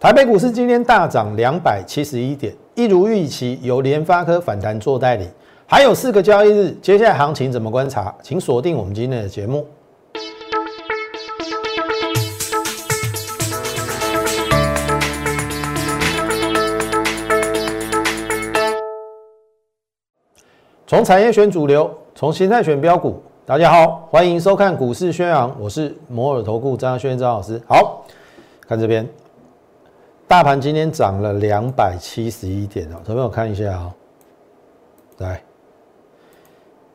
台北股市今天大涨两百七十一点，一如预期，由联发科反弹做代理。还有四个交易日，接下来行情怎么观察？请锁定我们今天的节目。从产业选主流，从形态选标股。大家好，欢迎收看股市宣扬，我是摩尔投顾张轩张老师。好看这边。大盘今天涨了两百七十一点哦，朋友看一下啊，来，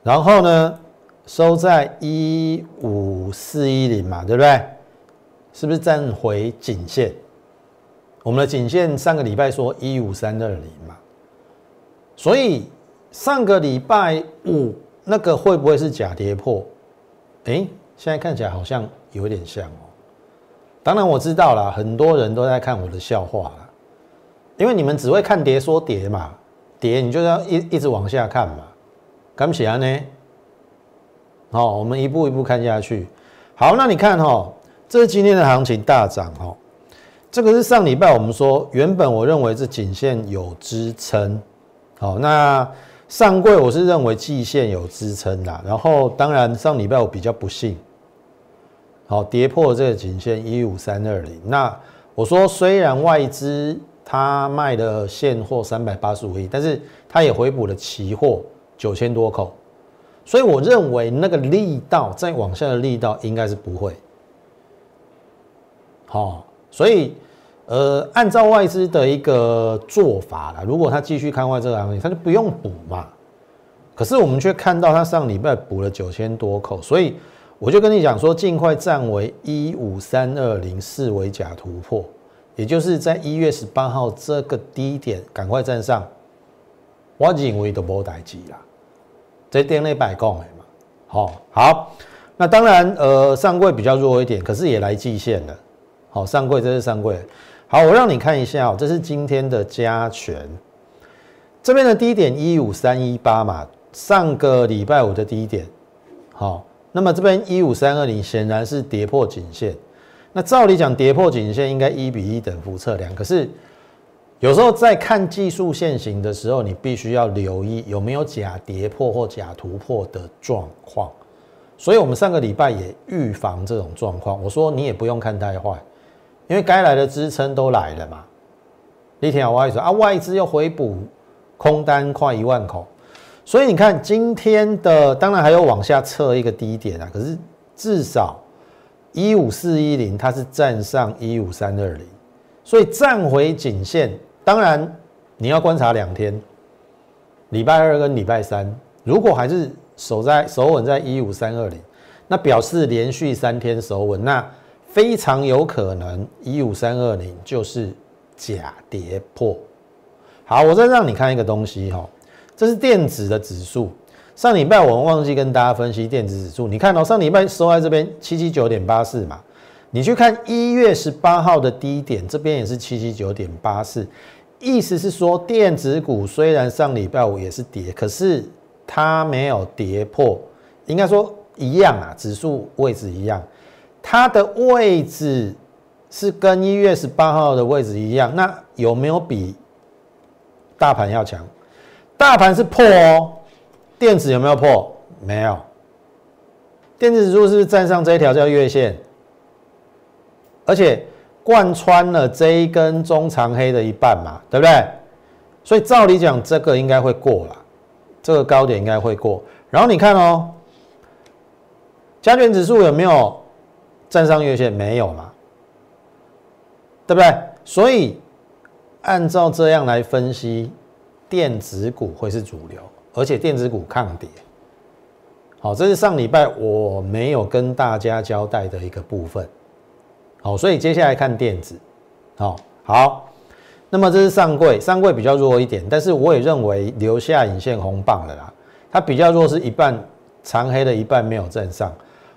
然后呢，收在一五四一零嘛，对不对？是不是站回颈线？我们的颈线上个礼拜说一五三二零嘛，所以上个礼拜五那个会不会是假跌破？哎，现在看起来好像有点像哦。当然我知道了，很多人都在看我的笑话了，因为你们只会看跌说跌嘛，跌你就要一一直往下看嘛，敢不起来呢？好，我们一步一步看下去。好，那你看哈，这是今天的行情大涨哈，这个是上礼拜我们说，原本我认为是颈线有支撑，好，那上柜我是认为季线有支撑啦，然后当然上礼拜我比较不幸。好，跌破这个颈线一五三二零。那我说，虽然外资它卖的现货三百八十五亿，但是它也回补了期货九千多口，所以我认为那个力道再往下的力道应该是不会。好，所以呃，按照外资的一个做法啦，如果他继续看坏这个行情，他就不用补嘛。可是我们却看到他上礼拜补了九千多口，所以。我就跟你讲说，尽快站为一五三二零四维假突破，也就是在一月十八号这个低点，赶快站上。我认为都无代志啦，这点内摆讲的嘛。好，好，那当然，呃，上柜比较弱一点，可是也来季线了。好，上柜这是上柜。好，我让你看一下，这是今天的加权，这边的低点一五三一八嘛，上个礼拜五的低点。好。那么这边一五三二零显然是跌破颈线，那照理讲跌破颈线应该一比一等幅测量，可是有时候在看技术线型的时候，你必须要留意有没有假跌破或假突破的状况。所以我们上个礼拜也预防这种状况，我说你也不用看太坏，因为该来的支撑都来了嘛。你听我意思啊，外资又回补空单快一万口。所以你看今天的，当然还有往下测一个低点啊，可是至少一五四一零它是站上一五三二零，所以站回颈线。当然你要观察两天，礼拜二跟礼拜三，如果还是守在守稳在一五三二零，那表示连续三天守稳，那非常有可能一五三二零就是假跌破。好，我再让你看一个东西哈。这是电子的指数。上礼拜我们忘记跟大家分析电子指数。你看到上礼拜收在这边七七九点八四嘛？你去看一月十八号的低点，这边也是七七九点八四。意思是说，电子股虽然上礼拜五也是跌，可是它没有跌破，应该说一样啊，指数位置一样，它的位置是跟一月十八号的位置一样。那有没有比大盘要强？大盘是破哦，电子有没有破？没有。电子指数是站上这一条叫月线？而且贯穿了这一根中长黑的一半嘛，对不对？所以照理讲，这个应该会过了，这个高点应该会过。然后你看哦，加权指数有没有站上月线？没有嘛，对不对？所以按照这样来分析。电子股会是主流，而且电子股抗跌。好，这是上礼拜我没有跟大家交代的一个部分。好，所以接下来看电子。好，好，那么这是上柜，上柜比较弱一点，但是我也认为留下影线红棒了啦。它比较弱是一半长黑的一半没有站上。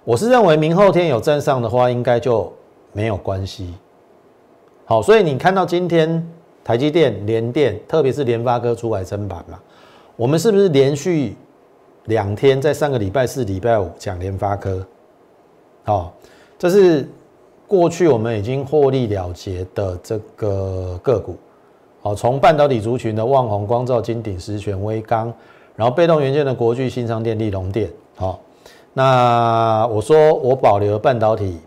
我是认为明后天有站上的话，应该就没有关系。好，所以你看到今天。台积电、联电，特别是联发科出来撑盘嘛？我们是不是连续两天在上个礼拜四、礼拜五讲联发科？好，这是过去我们已经获利了结的这个个股，好，从半导体族群的旺宏、光照、金鼎、石泉、微刚，然后被动元件的国巨、新商电、力隆电，好，那我说我保留半导体、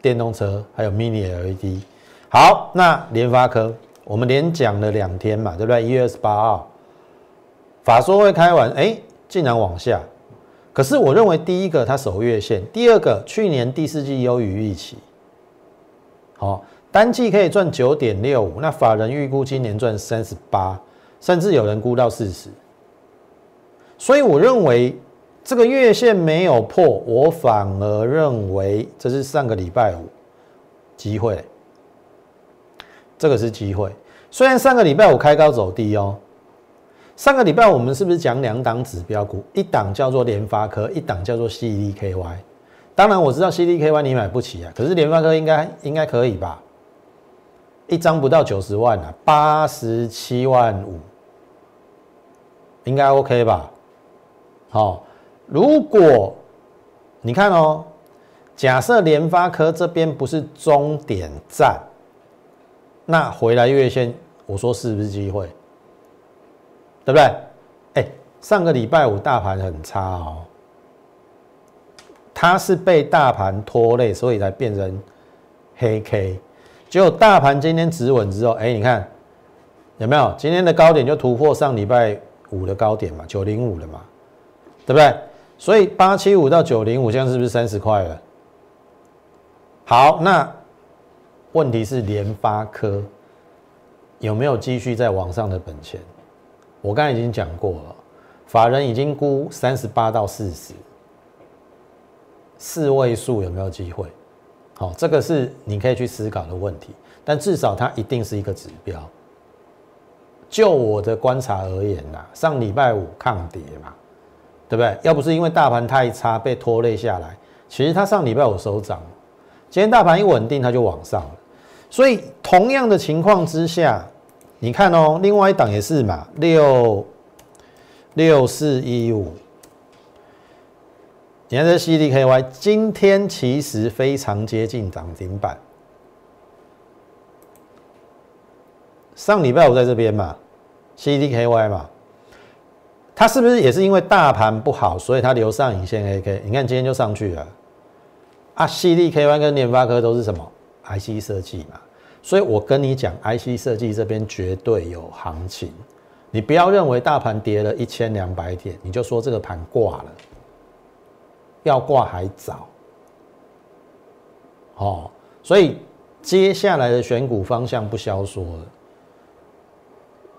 电动车还有 Mini LED，好，那联发科我们连讲了两天嘛，对不对？一月二十八号法说会开完，哎，竟然往下。可是我认为，第一个它守月线，第二个去年第四季优于预期，好，单季可以赚九点六五，那法人预估今年赚三十八，甚至有人估到四十，所以我认为这个月线没有破，我反而认为这是上个礼拜五机会，这个是机会，虽然上个礼拜五开高走低哦。上个礼拜我们是不是讲两档指标股？一档叫做联发科，一档叫做 CDKY。当然我知道 CDKY 你买不起啊，可是联发科应该应该可以吧？一张不到九十万啊，八十七万五，应该 OK 吧？好，如果你看哦，假设联发科这边不是终点站，那回来月线，我说是不是机会？对不对？哎，上个礼拜五大盘很差哦，它是被大盘拖累，所以才变成黑 K。结果大盘今天止稳之后，哎，你看有没有？今天的高点就突破上礼拜五的高点嘛，九零五了嘛，对不对？所以八七五到九零五，现在是不是三十块了？好，那问题是联发科有没有继续在往上的本钱？我刚才已经讲过了，法人已经估三十八到四十，四位数有没有机会？好，这个是你可以去思考的问题。但至少它一定是一个指标。就我的观察而言呐，上礼拜五抗跌嘛，对不对？要不是因为大盘太差被拖累下来，其实它上礼拜五收涨，今天大盘一稳定，它就往上了。所以同样的情况之下。你看哦，另外一档也是嘛，六六四一五。你看这 CDKY 今天其实非常接近涨停板。上礼拜我在这边嘛，CDKY 嘛，它是不是也是因为大盘不好，所以它留上影线 AK？你看今天就上去了。啊，CDKY 跟联发科都是什么 IC 设计嘛？所以我跟你讲，IC 设计这边绝对有行情，你不要认为大盘跌了一千两百点，你就说这个盘挂了，要挂还早。哦，所以接下来的选股方向不消说了。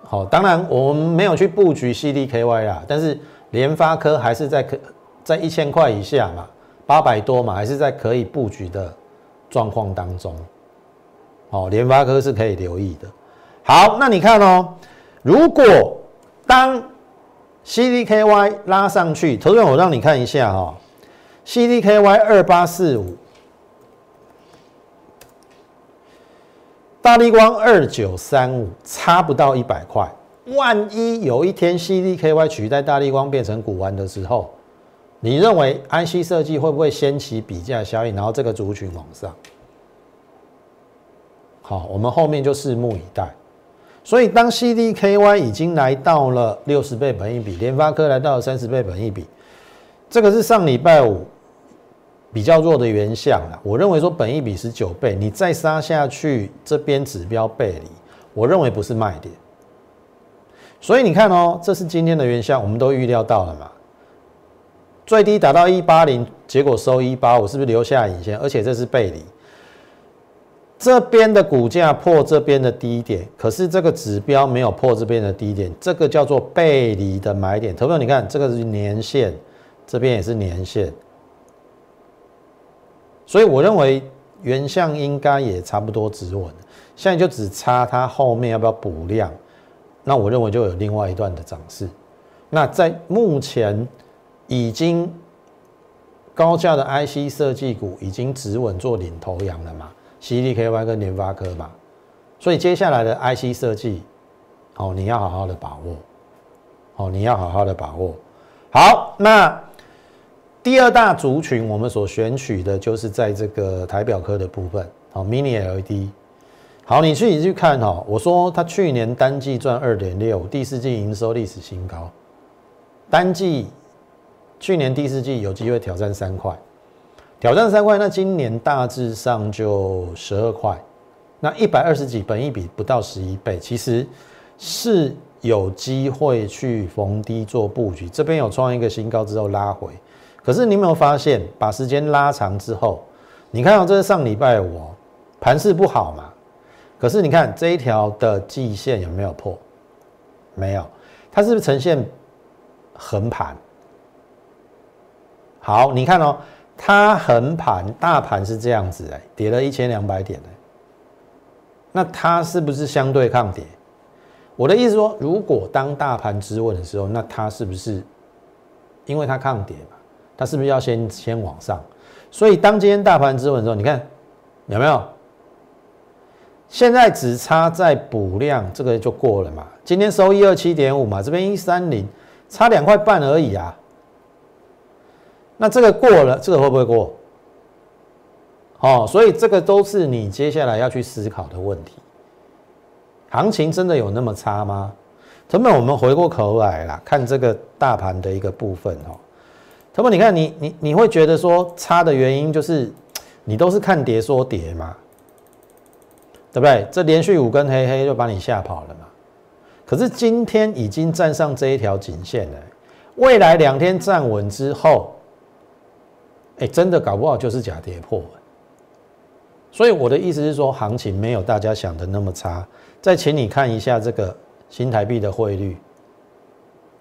好，当然我们没有去布局 CDKY 啦，但是联发科还是在可在一千块以下嘛，八百多嘛，还是在可以布局的状况当中。哦，联发科是可以留意的。好，那你看哦，如果当 CDKY 拉上去，投资我让你看一下哈，CDKY 二八四五，大力光二九三五，差不到一百块。万一有一天 CDKY 取代大力光变成古玩的时候，你认为 IC 设计会不会掀起比价效应，然后这个族群往上？好，我们后面就拭目以待。所以，当 CDKY 已经来到了六十倍本益比，联发科来到了三十倍本益比，这个是上礼拜五比较弱的原相了。我认为说本益比十九倍，你再杀下去，这边指标背离，我认为不是卖点。所以你看哦，这是今天的原相，我们都预料到了嘛？最低达到一八零，结果收一八五，是不是留下影线？而且这是背离。这边的股价破这边的低点，可是这个指标没有破这边的低点，这个叫做背离的买点。投票，你看这个是年线，这边也是年线，所以我认为原相应该也差不多止稳，现在就只差它后面要不要补量，那我认为就有另外一段的涨势。那在目前已经高价的 IC 设计股已经止稳做领头羊了嘛？CDKY 跟联发科嘛，所以接下来的 IC 设计，哦，你要好好的把握，哦，你要好好的把握。好，那第二大族群，我们所选取的就是在这个台表科的部分，好，Mini LED。好，你去你去看哈，我说它去年单季赚二点六，第四季营收历史新高，单季去年第四季有机会挑战三块，挑战三块，那今年大致上就十二块，那一百二十几，本一比不到十一倍，其实是有机会去逢低做布局，这边有创一个新高之后拉回。可是你有没有发现，把时间拉长之后，你看到这是上礼拜五盘势不好嘛？可是你看这一条的季线有没有破？没有，它是不是呈现横盘？好，你看哦，它横盘，大盘是这样子哎，跌了一千两百点哎，那它是不是相对抗跌？我的意思说，如果当大盘支稳的时候，那它是不是因为它抗跌嘛？它是不是要先先往上？所以当今天大盘止稳之后，你看有没有？现在只差在补量，这个就过了嘛。今天收一二七点五嘛，这边一三零，差两块半而已啊。那这个过了，这个会不会过？哦，所以这个都是你接下来要去思考的问题。行情真的有那么差吗？成本我们回过头来啦，看这个大盘的一个部分哦。他们，你看你你你会觉得说差的原因就是你都是看跌说跌嘛，对不对？这连续五根黑黑就把你吓跑了嘛。可是今天已经站上这一条颈线了，未来两天站稳之后，哎，真的搞不好就是假跌破。所以我的意思是说，行情没有大家想的那么差。再请你看一下这个新台币的汇率，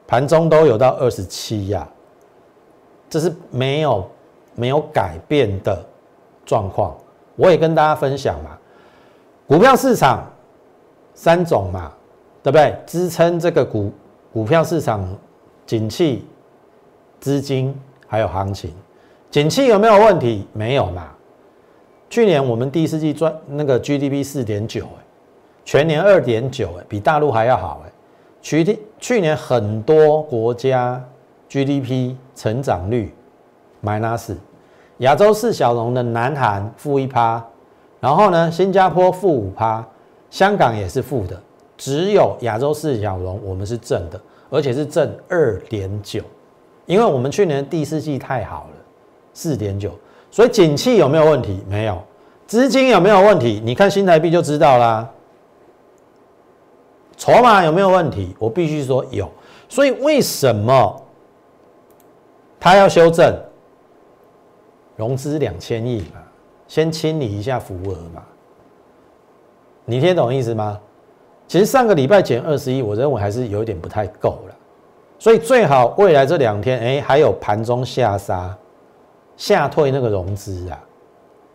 盘中都有到二十七呀。这是没有没有改变的状况，我也跟大家分享嘛。股票市场三种嘛，对不对？支撑这个股股票市场景气、资金还有行情。景气有没有问题？没有嘛。去年我们第四季赚那个 GDP 四点九，哎，全年二点九，哎，比大陆还要好，哎。去去年很多国家。GDP 成长率 minus，亚洲四小龙的南韩负一趴，然后呢，新加坡负五趴，香港也是负的，只有亚洲四小龙我们是正的，而且是正二点九，因为我们去年第四季太好了，四点九，所以景气有没有问题？没有，资金有没有问题？你看新台币就知道啦。筹码有没有问题？我必须说有，所以为什么？他要修正融资两千亿嘛，先清理一下浮额嘛，你听懂意思吗？其实上个礼拜减二十亿，我认为还是有点不太够了，所以最好未来这两天，哎，还有盘中下杀、下退那个融资啊，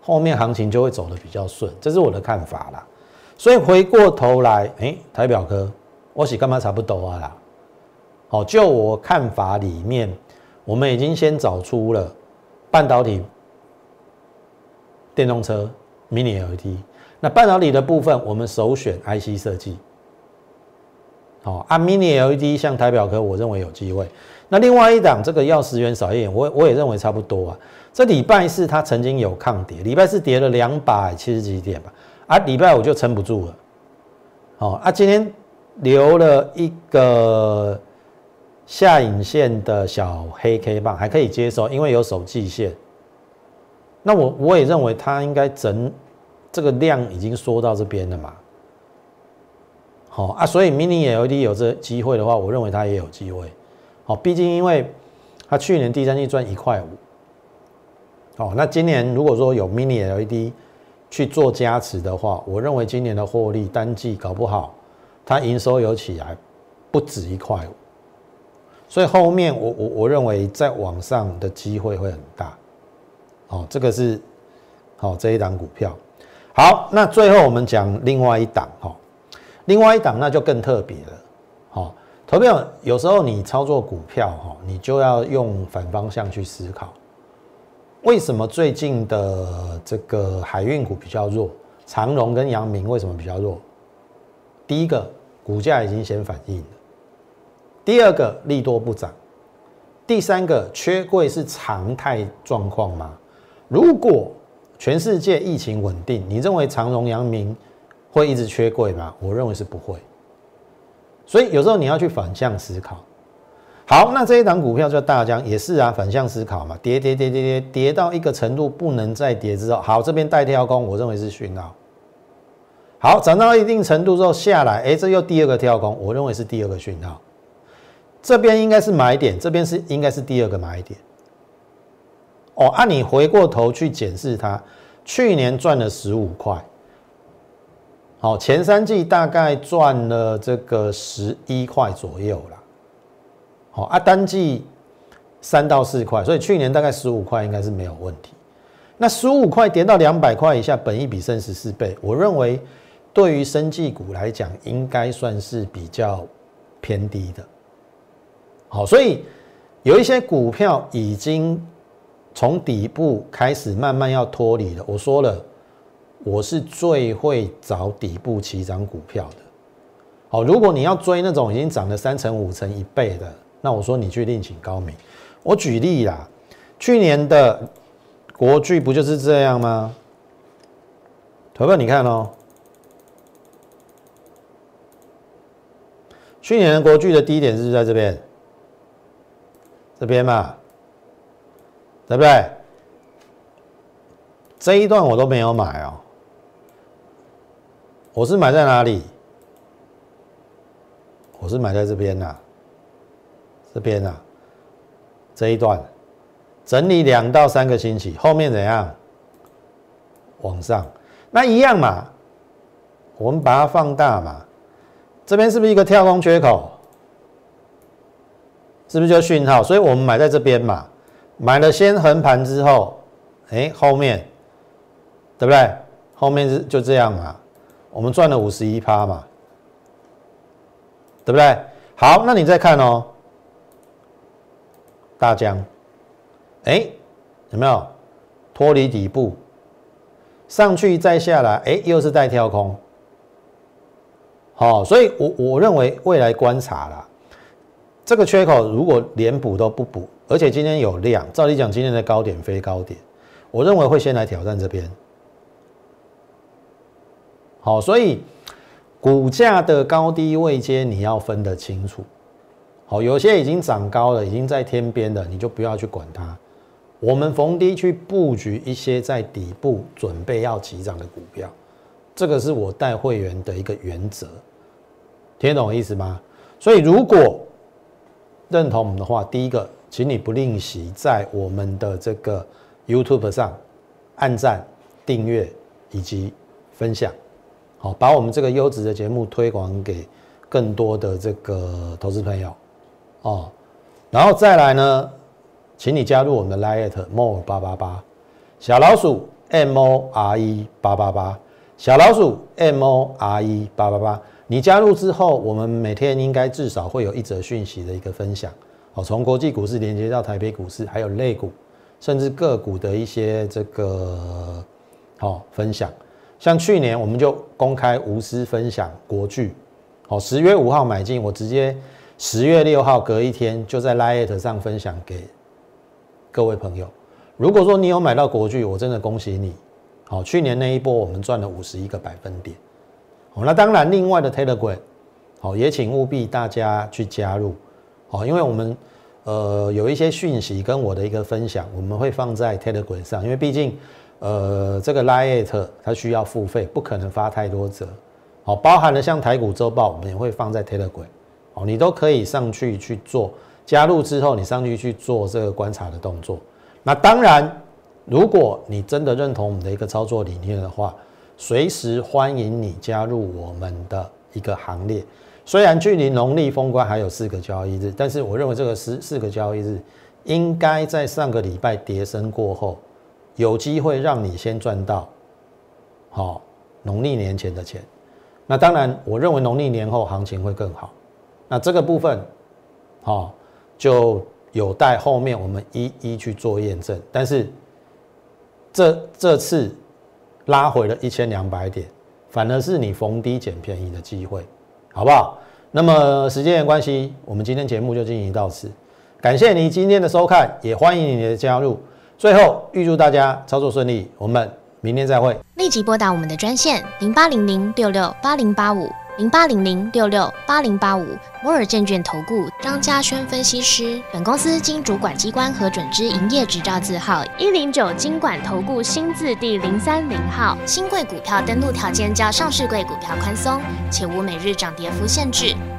后面行情就会走得比较顺，这是我的看法啦。所以回过头来，哎，台表哥，我是干嘛差不多啊啦？好，就我看法里面。我们已经先找出了半导体、电动车、Mini LED。那半导体的部分，我们首选 IC 设计。好，按 Mini LED 像台表科，我认为有机会。那另外一档这个要十元少一点，我我也认为差不多啊。这礼拜四它曾经有抗跌，礼拜四跌了两百七十几点吧，啊，礼拜五就撑不住了。哦，啊，今天留了一个。下影线的小黑 K 棒还可以接受，因为有手季线。那我我也认为它应该整这个量已经缩到这边了嘛。好啊，所以 Mini LED 有这机会的话，我认为它也有机会。好，毕竟因为它去年第三季赚一块五。好，那今年如果说有 Mini LED 去做加持的话，我认为今年的获利单季搞不好它营收有起来，不止一块五。所以后面我我我认为在网上的机会会很大，哦，这个是好这一档股票。好，那最后我们讲另外一档哈，另外一档那就更特别了，投票有时候你操作股票哈，你就要用反方向去思考，为什么最近的这个海运股比较弱，长荣跟阳明为什么比较弱？第一个股价已经先反应。第二个利多不涨，第三个，缺柜是常态状况吗？如果全世界疫情稳定，你认为长荣、阳明会一直缺柜吗？我认为是不会。所以有时候你要去反向思考。好，那这一档股票叫大疆，也是啊，反向思考嘛，跌跌跌跌跌跌到一个程度不能再跌之后，好，这边带跳空，我认为是讯号。好，涨到一定程度之后下来，哎，这又第二个跳空，我认为是第二个讯号。这边应该是买点，这边是应该是第二个买点。哦，按你回过头去检视它，去年赚了十五块，好，前三季大概赚了这个十一块左右了。好啊，单季三到四块，所以去年大概十五块应该是没有问题。那十五块跌到两百块以下，本一比升十四倍，我认为对于生技股来讲，应该算是比较偏低的。好，所以有一些股票已经从底部开始慢慢要脱离了。我说了，我是最会找底部起涨股票的。好，如果你要追那种已经涨了三成、五成、一倍的，那我说你去另请高明。我举例啦，去年的国巨不就是这样吗？投票你看哦，去年的国巨的低点是在这边。这边嘛，对不对？这一段我都没有买哦，我是买在哪里？我是买在这边呐，这边呐，这一段整理两到三个星期，后面怎样？往上，那一样嘛，我们把它放大嘛，这边是不是一个跳空缺口？是不是就讯号？所以我们买在这边嘛，买了先横盘之后，哎，后面对不对？后面是就这样嘛，我们赚了五十一趴嘛，对不对？好，那你再看哦，大江，哎，有没有脱离底部，上去再下来，哎，又是带跳空，好，所以我我认为未来观察啦。这个缺口如果连补都不补，而且今天有量，照理讲今天的高点非高点，我认为会先来挑战这边。好，所以股价的高低位阶你要分得清楚。好，有些已经涨高了，已经在天边的，你就不要去管它。我们逢低去布局一些在底部准备要起涨的股票，这个是我带会员的一个原则。听懂我意思吗？所以如果认同我们的话，第一个，请你不吝惜在我们的这个 YouTube 上按赞、订阅以及分享，好，把我们这个优质的节目推广给更多的这个投资朋友哦。然后再来呢，请你加入我们的 Lite More 八八八小老鼠 M O R E 八八八小老鼠 M O R E 八八八。你加入之后，我们每天应该至少会有一则讯息的一个分享，好，从国际股市连接到台北股市，还有类股，甚至个股的一些这个好分享。像去年我们就公开无私分享国巨，好，十月五号买进，我直接十月六号隔一天就在 Lite 上分享给各位朋友。如果说你有买到国巨，我真的恭喜你，好，去年那一波我们赚了五十一个百分点。好那当然，另外的 Telegram，好，也请务必大家去加入，好，因为我们呃有一些讯息跟我的一个分享，我们会放在 Telegram 上，因为毕竟呃这个 Lite 它需要付费，不可能发太多折，好，包含了像台股周报，我们也会放在 Telegram，好，你都可以上去去做加入之后，你上去去做这个观察的动作。那当然，如果你真的认同我们的一个操作理念的话，随时欢迎你加入我们的一个行列。虽然距离农历封关还有四个交易日，但是我认为这个四四个交易日应该在上个礼拜跌升过后，有机会让你先赚到好农历年前的钱。那当然，我认为农历年后行情会更好。那这个部分，好就有待后面我们一一去做验证。但是这这次。拉回了一千两百点，反而是你逢低捡便宜的机会，好不好？那么时间的关系，我们今天节目就进行到此。感谢你今天的收看，也欢迎你的加入。最后，预祝大家操作顺利，我们明天再会。立即拨打我们的专线零八零零六六八零八五零八零零六六八零八五摩尔证券投顾张嘉轩分析师。本公司经主管机关核准之营业执照字号一零九金管投顾新字第零三零号。新贵股票登录条件较上市贵股票宽松，且无每日涨跌幅限制。